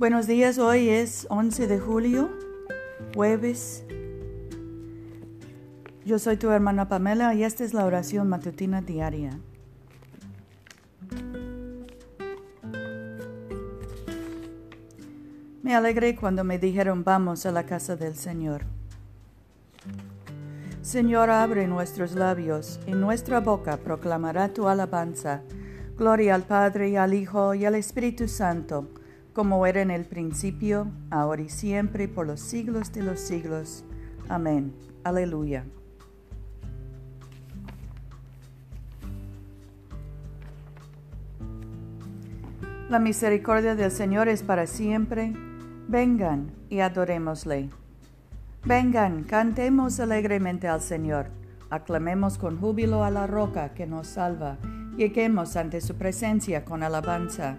Buenos días, hoy es 11 de julio, jueves. Yo soy tu hermana Pamela y esta es la oración matutina diaria. Me alegré cuando me dijeron vamos a la casa del Señor. Señor, abre nuestros labios y nuestra boca proclamará tu alabanza. Gloria al Padre y al Hijo y al Espíritu Santo como era en el principio, ahora y siempre, por los siglos de los siglos. Amén. Aleluya. La misericordia del Señor es para siempre. Vengan y adorémosle. Vengan, cantemos alegremente al Señor. Aclamemos con júbilo a la roca que nos salva. Lleguemos ante su presencia con alabanza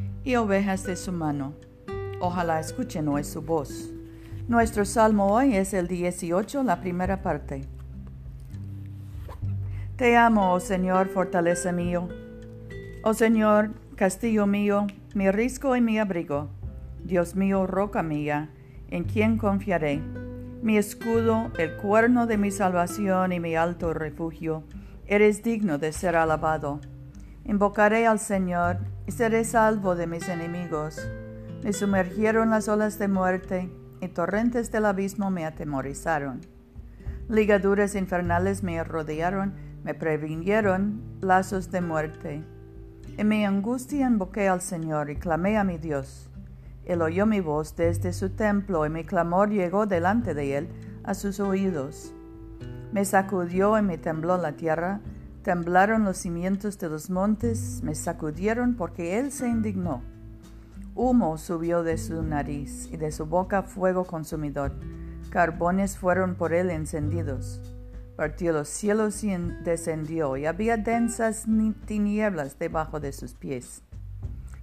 y ovejas de su mano. Ojalá escuchen hoy su voz. Nuestro salmo hoy es el 18, la primera parte. Te amo, oh Señor, fortaleza mío. Oh Señor, castillo mío, mi risco y mi abrigo. Dios mío, roca mía, en quien confiaré. Mi escudo, el cuerno de mi salvación y mi alto refugio. Eres digno de ser alabado. Invocaré al Señor y seré salvo de mis enemigos. Me sumergieron las olas de muerte y torrentes del abismo me atemorizaron. Ligaduras infernales me rodearon, me previnieron lazos de muerte. En mi angustia invoqué al Señor y clamé a mi Dios. Él oyó mi voz desde su templo y mi clamor llegó delante de él a sus oídos. Me sacudió y me tembló la tierra, Temblaron los cimientos de los montes, me sacudieron porque él se indignó. Humo subió de su nariz y de su boca fuego consumidor. Carbones fueron por él encendidos. Partió los cielos y descendió, y había densas tinieblas debajo de sus pies.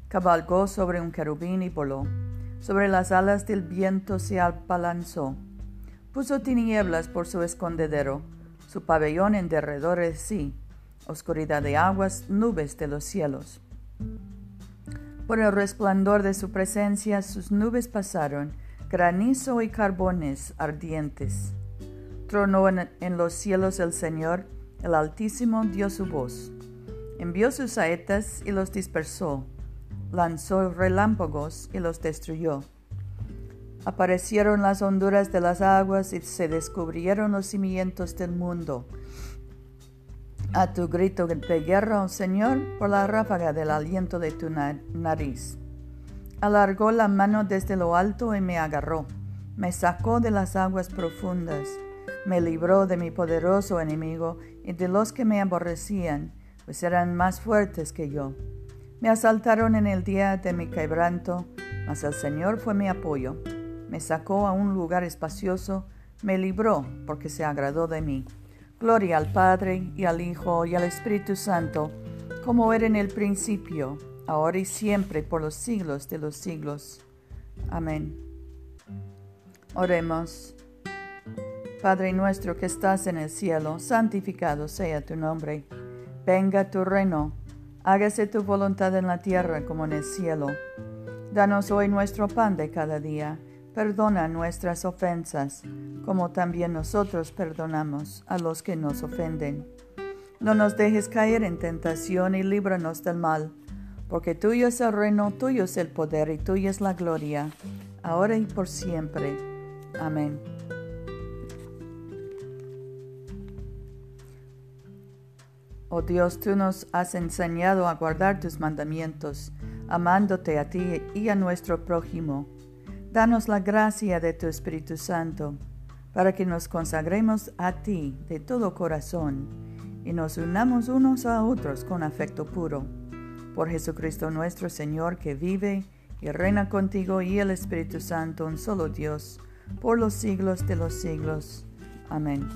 Cabalgó sobre un querubín y voló. Sobre las alas del viento se abalanzó. Puso tinieblas por su escondedero, su pabellón en derredor de sí oscuridad de aguas, nubes de los cielos. Por el resplandor de su presencia sus nubes pasaron, granizo y carbones ardientes. Tronó en, los cielos el Señor, el Altísimo dio su voz. Envió sus saetas y los dispersó, lanzó relámpagos y los destruyó. Aparecieron las honduras de las aguas y se descubrieron los cimientos del mundo a tu grito de guerra, oh Señor, por la ráfaga del aliento de tu nariz. Alargó la mano desde lo alto y me agarró, me sacó de las aguas profundas, me libró de mi poderoso enemigo y de los que me aborrecían, pues eran más fuertes que yo. Me asaltaron en el día de mi quebranto, mas el Señor fue mi apoyo. Me sacó a un lugar espacioso, me libró porque se agradó de mí. Gloria al Padre y al Hijo y al Espíritu Santo, como era en el principio, ahora y siempre, por los siglos de los siglos. Amén. Oremos. Padre nuestro que estás en el cielo, santificado sea tu nombre. Venga tu reino, hágase tu voluntad en la tierra como en el cielo. Danos hoy nuestro pan de cada día Perdona nuestras ofensas, como también nosotros perdonamos a los que nos ofenden. No nos dejes caer en tentación y líbranos del mal, porque tuyo es el reino, tuyo es el poder y tuya es la gloria, ahora y por siempre. Amén. Oh Dios, tú nos has enseñado a guardar tus mandamientos, amándote a ti y a nuestro prójimo Danos la gracia de tu Espíritu Santo para que nos consagremos a ti de todo corazón y nos unamos unos a otros con afecto puro. Por Jesucristo nuestro Señor que vive y reina contigo y el Espíritu Santo, un solo Dios, por los siglos de los siglos. Amén.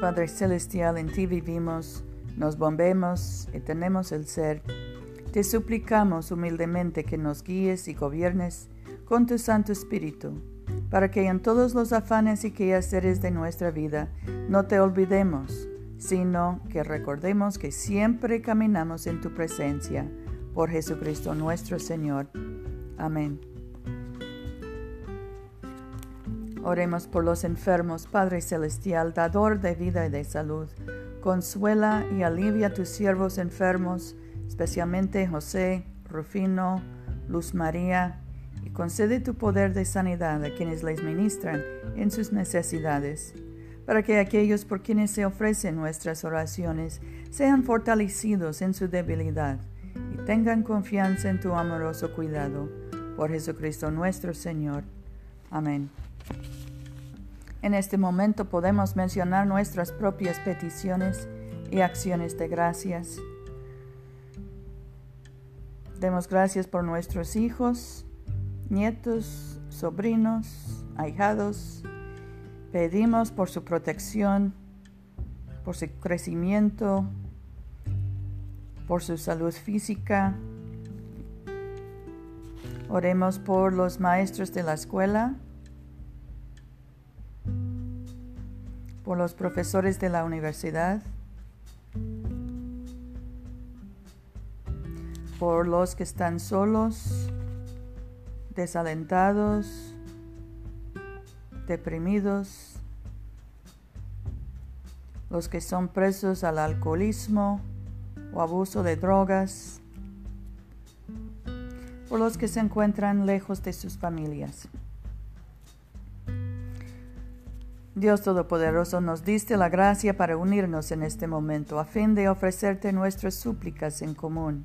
Padre Celestial, en ti vivimos, nos bombemos y tenemos el ser. Te suplicamos humildemente que nos guíes y gobiernes con tu Santo Espíritu, para que en todos los afanes y quehaceres de nuestra vida no te olvidemos, sino que recordemos que siempre caminamos en tu presencia por Jesucristo nuestro Señor. Amén. Oremos por los enfermos, Padre Celestial, dador de vida y de salud. Consuela y alivia a tus siervos enfermos, especialmente José, Rufino, Luz María, y concede tu poder de sanidad a quienes les ministran en sus necesidades, para que aquellos por quienes se ofrecen nuestras oraciones sean fortalecidos en su debilidad y tengan confianza en tu amoroso cuidado. Por Jesucristo nuestro Señor. Amén. En este momento podemos mencionar nuestras propias peticiones y acciones de gracias. Demos gracias por nuestros hijos, nietos, sobrinos, ahijados. Pedimos por su protección, por su crecimiento, por su salud física. Oremos por los maestros de la escuela, por los profesores de la universidad, por los que están solos, desalentados, deprimidos, los que son presos al alcoholismo, o abuso de drogas, por los que se encuentran lejos de sus familias. Dios Todopoderoso nos diste la gracia para unirnos en este momento a fin de ofrecerte nuestras súplicas en común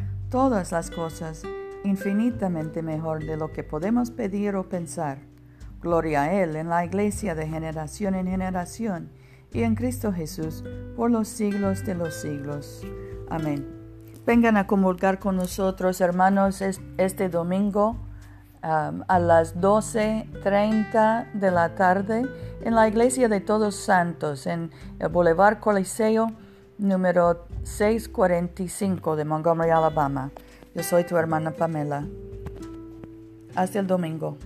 todas las cosas infinitamente mejor de lo que podemos pedir o pensar. Gloria a Él en la iglesia de generación en generación y en Cristo Jesús por los siglos de los siglos. Amén. Vengan a comulgar con nosotros, hermanos, este domingo a las 12.30 de la tarde en la Iglesia de Todos Santos, en el Boulevard Coliseo, número 645 de Montgomery, Alabama. Yo soy tu hermana Pamela. Hasta el domingo.